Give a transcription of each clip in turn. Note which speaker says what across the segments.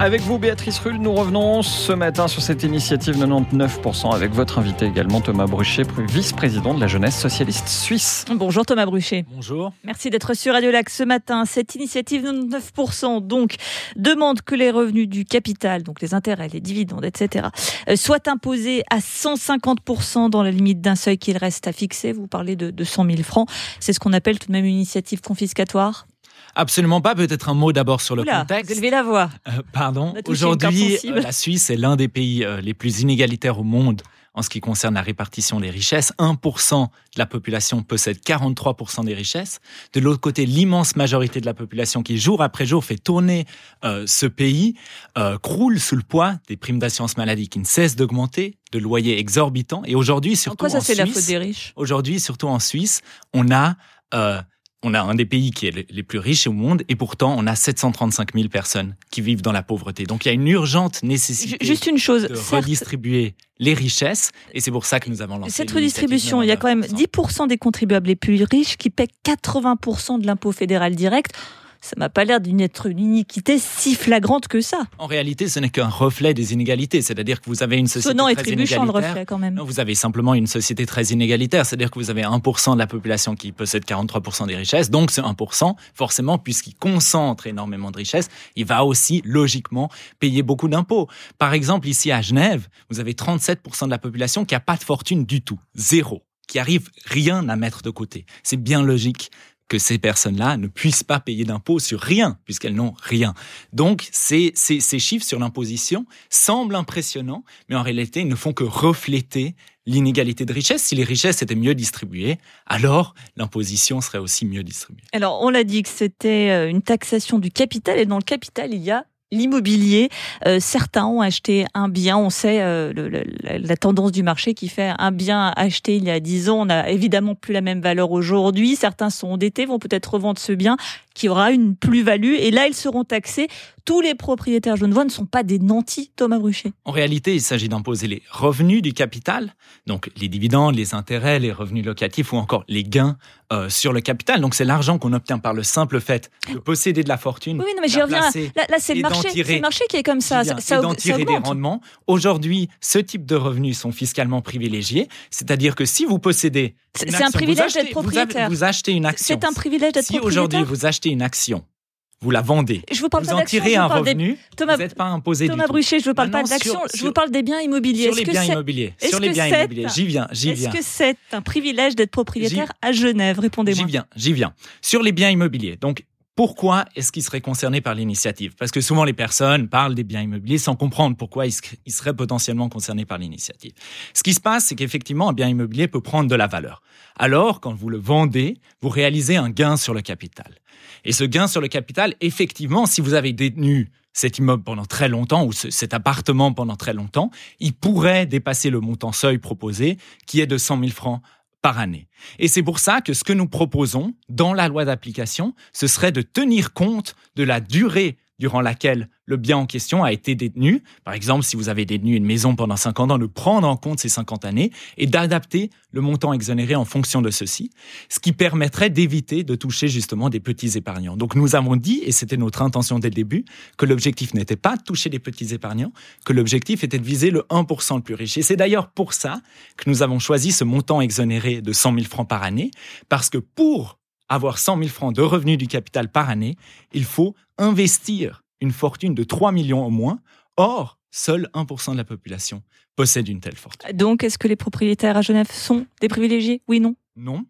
Speaker 1: Avec vous, Béatrice Rulle, nous revenons ce matin sur cette initiative 99% avec votre invité également, Thomas Bruchet, vice-président de la jeunesse socialiste suisse.
Speaker 2: Bonjour Thomas Bruchet.
Speaker 3: Bonjour.
Speaker 2: Merci d'être sur Radio Lac ce matin. Cette initiative 99% donc demande que les revenus du capital, donc les intérêts, les dividendes, etc., euh, soient imposés à 150% dans la limite d'un seuil qu'il reste à fixer. Vous parlez de, de 100 000 francs. C'est ce qu'on appelle tout de même une initiative confiscatoire
Speaker 3: Absolument pas. Peut-être un mot d'abord sur le contexte.
Speaker 2: Vous la voix.
Speaker 3: Euh, pardon. Aujourd'hui, euh, la Suisse est l'un des pays euh, les plus inégalitaires au monde en ce qui concerne la répartition des richesses. 1% de la population possède 43% des richesses. De l'autre côté, l'immense majorité de la population qui, jour après jour, fait tourner ce pays, croule sous le poids des primes d'assurance maladie qui ne cessent d'augmenter, de loyers exorbitants. Et aujourd'hui, surtout en,
Speaker 2: ça,
Speaker 3: c'est
Speaker 2: la faute des riches?
Speaker 3: Aujourd'hui, surtout en Suisse, on a on a un des pays qui est les plus riches au monde et pourtant on a 735 000 personnes qui vivent dans la pauvreté. Donc il y a une urgente nécessité
Speaker 2: Juste une chose,
Speaker 3: de redistribuer les richesses et c'est pour ça que nous avons lancé
Speaker 2: cette redistribution. Il y a quand même 10% des contribuables les plus riches qui paient 80% de l'impôt fédéral direct ça m'a pas l'air d'une être une iniquité si flagrante que ça.
Speaker 3: En réalité, ce n'est qu'un reflet des inégalités. C'est-à-dire que vous avez une société
Speaker 2: Sonnant
Speaker 3: très
Speaker 2: et
Speaker 3: inégalitaire.
Speaker 2: le reflet quand même.
Speaker 3: Non, vous avez simplement une société très inégalitaire. C'est-à-dire que vous avez 1% de la population qui possède 43% des richesses. Donc ce 1%, forcément, puisqu'il concentre énormément de richesses, il va aussi logiquement payer beaucoup d'impôts. Par exemple, ici à Genève, vous avez 37% de la population qui n'a pas de fortune du tout. Zéro qui arrive rien à mettre de côté. C'est bien logique que ces personnes-là ne puissent pas payer d'impôts sur rien, puisqu'elles n'ont rien. Donc, ces, ces, ces chiffres sur l'imposition semblent impressionnants, mais en réalité, ils ne font que refléter l'inégalité de richesse. Si les richesses étaient mieux distribuées, alors l'imposition serait aussi mieux distribuée.
Speaker 2: Alors, on l'a dit que c'était euh, une taxation du capital, et dans le capital, il y a l'immobilier. Euh, certains ont acheté un bien. On sait euh, la tendance du marché qui fait un bien acheté il y a 10 ans n'a évidemment plus la même valeur aujourd'hui. Certains sont endettés, vont peut-être revendre ce bien qui aura une plus-value. Et là, ils seront taxés. Tous les propriétaires genevois ne sont pas des nantis, Thomas Bruchet.
Speaker 3: En réalité, il s'agit d'imposer les revenus du capital, donc les dividendes, les intérêts, les revenus locatifs ou encore les gains euh, sur le capital. Donc c'est l'argent qu'on obtient par le simple fait de posséder de la fortune.
Speaker 2: Oui, non, mais j'y reviens. Là, là c'est le marché, le marché qui est comme ça.
Speaker 3: ça, tirer des rendements. Aujourd'hui, ce type de revenus sont fiscalement privilégiés, c'est-à-dire que si vous possédez
Speaker 2: c'est un privilège d'être propriétaire.
Speaker 3: Vous, achetez une action.
Speaker 2: C'est un privilège d'être
Speaker 3: propriétaire. Si aujourd'hui vous achetez une action, vous la vendez.
Speaker 2: Je vous parle
Speaker 3: vous en tirez un revenu. Thomas, vous n'êtes pas imposé
Speaker 2: Thomas Bruchet, je ne vous parle pas d'action. Je vous parle des biens immobiliers.
Speaker 3: Sur les biens immobiliers. Sur les biens immobiliers. J'y viens. J'y
Speaker 2: viens. Est-ce que c'est un privilège d'être propriétaire à Genève? Répondez-moi.
Speaker 3: J'y viens. J'y viens. Sur les biens immobiliers. Donc pourquoi est-ce qu'ils seraient concernés par l'initiative? Parce que souvent les personnes parlent des biens immobiliers sans comprendre pourquoi ils seraient potentiellement concernés par l'initiative. Ce qui se passe, c'est qu'effectivement, un bien immobilier peut prendre de la valeur. Alors, quand vous le vendez, vous réalisez un gain sur le capital. Et ce gain sur le capital, effectivement, si vous avez détenu cet immeuble pendant très longtemps ou cet appartement pendant très longtemps, il pourrait dépasser le montant seuil proposé qui est de 100 000 francs Et c'est pour ça que ce que nous proposons dans la loi d'application, ce serait de tenir compte de la durée durant laquelle le bien en question a été détenu. Par exemple, si vous avez détenu une maison pendant 50 ans, de prendre en compte ces 50 années et d'adapter le montant exonéré en fonction de ceci, ce qui permettrait d'éviter de toucher justement des petits épargnants. Donc nous avons dit, et c'était notre intention dès le début, que l'objectif n'était pas de toucher les petits épargnants, que l'objectif était de viser le 1% le plus riche. Et c'est d'ailleurs pour ça que nous avons choisi ce montant exonéré de 100 000 francs par année, parce que pour avoir 100 000 francs de revenus du capital par année, il faut investir une fortune de 3 millions au moins. Or, seul 1% de la population possède une telle fortune.
Speaker 2: Donc, est-ce que les propriétaires à Genève sont des privilégiés? Oui, non?
Speaker 3: Non.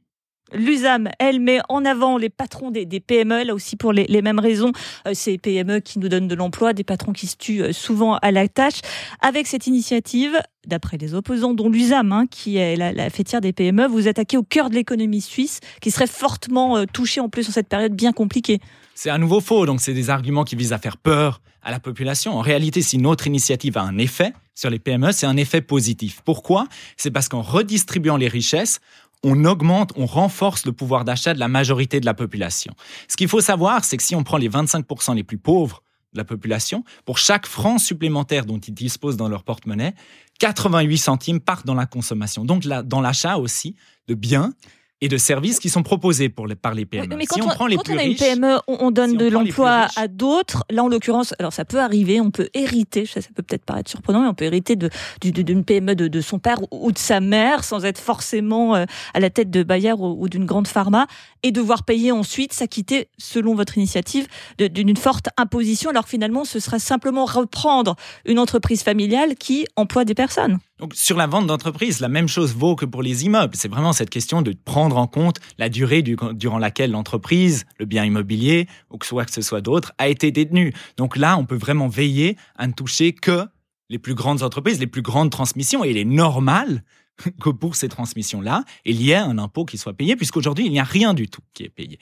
Speaker 2: L'USAM, elle met en avant les patrons des, PME, là aussi pour les, mêmes raisons. Euh, ces PME qui nous donnent de l'emploi, des patrons qui se tuent euh, souvent à la tâche. Avec cette initiative, d'après les opposants, dont l'USAM, hein, qui est la, fêtière des PME, vous attaquez au cœur de l'économie suisse, qui serait fortement euh, touchée en plus en cette période bien compliquée.
Speaker 3: C'est à nouveau faux, donc c'est des arguments qui visent à faire peur à la population. En réalité, si notre initiative a un effet sur les PME, c'est un effet positif. Pourquoi? C'est parce qu'en redistribuant les richesses, on augmente, on renforce le pouvoir d'achat de la majorité de la population. Ce qu'il faut savoir, c'est que si on prend les 25% les plus pauvres de la population, pour chaque franc supplémentaire dont ils disposent dans leur porte-monnaie, 88 centimes partent dans la consommation, donc dans l'achat aussi de biens et de services qui sont proposés pour les, par les PME.
Speaker 2: mais quand
Speaker 3: si on, prend les
Speaker 2: quand
Speaker 3: plus
Speaker 2: on a une
Speaker 3: riches,
Speaker 2: PME, on, on donne
Speaker 3: si
Speaker 2: de l'emploi à d'autres. Là, en l'occurrence, alors ça peut arriver, on peut hériter, ça, ça peut peut-être paraître surprenant, mais on peut hériter de- du- de- d'une PME de, de son père ou de sa mère sans être forcément euh, à la tête de Bayer ou, ou d'une grande pharma et devoir payer ensuite, s'acquitter, selon votre initiative, d'une forte imposition, alors finalement, ce sera simplement reprendre une entreprise familiale qui emploie des personnes.
Speaker 3: Donc, sur la vente d'entreprise, la même chose vaut que pour les immeubles. C'est vraiment cette question de prendre en compte la durée du- durant laquelle l'entreprise, le bien immobilier, ou que soit que ce soit d'autres, a été détenu. Donc là, on peut vraiment veiller à ne toucher que les plus grandes entreprises, les plus grandes transmissions. Et il est normal que pour ces transmissions-là, il y ait un impôt qui soit payé, puisqu'aujourd'hui, il n'y a rien du tout qui est payé.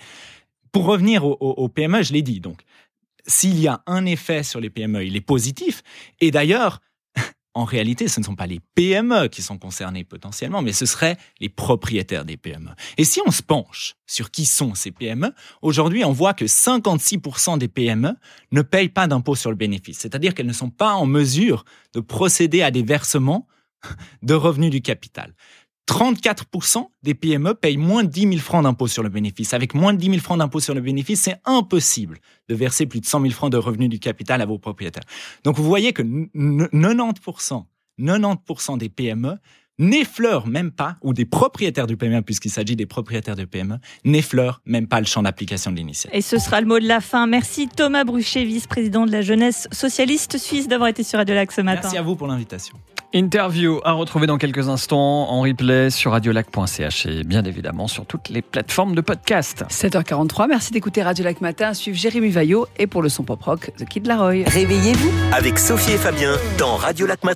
Speaker 3: Pour revenir au, au- au PME, je l'ai dit, donc, s'il y a un effet sur les PME, il est positif. Et d'ailleurs, en réalité, ce ne sont pas les PME qui sont concernés potentiellement, mais ce seraient les propriétaires des PME. Et si on se penche sur qui sont ces PME, aujourd'hui, on voit que 56% des PME ne payent pas d'impôt sur le bénéfice, c'est-à-dire qu'elles ne sont pas en mesure de procéder à des versements de revenus du capital. 34% des PME payent moins de 10 000 francs d'impôt sur le bénéfice. Avec moins de 10 000 francs d'impôt sur le bénéfice, c'est impossible de verser plus de 100 000 francs de revenus du capital à vos propriétaires. Donc vous voyez que n- n- 90%, 90% des PME n'effleurent même pas, ou des propriétaires du PME, puisqu'il s'agit des propriétaires de PME, n'effleurent même pas le champ d'application de l'initiative.
Speaker 2: Et ce sera le mot de la fin. Merci Thomas Bruchet, vice-président de la jeunesse socialiste suisse, d'avoir été sur Radio Lac ce matin.
Speaker 3: Merci à vous pour l'invitation.
Speaker 1: Interview à retrouver dans quelques instants en replay sur radiolac.ch et bien évidemment sur toutes les plateformes de podcast.
Speaker 4: 7h43, merci d'écouter Radio Lac Matin. Suivre Jérémy Vaillot et pour le son pop rock, The Kid Laroi.
Speaker 5: Réveillez-vous avec Sophie et Fabien dans Radio Lac Matin.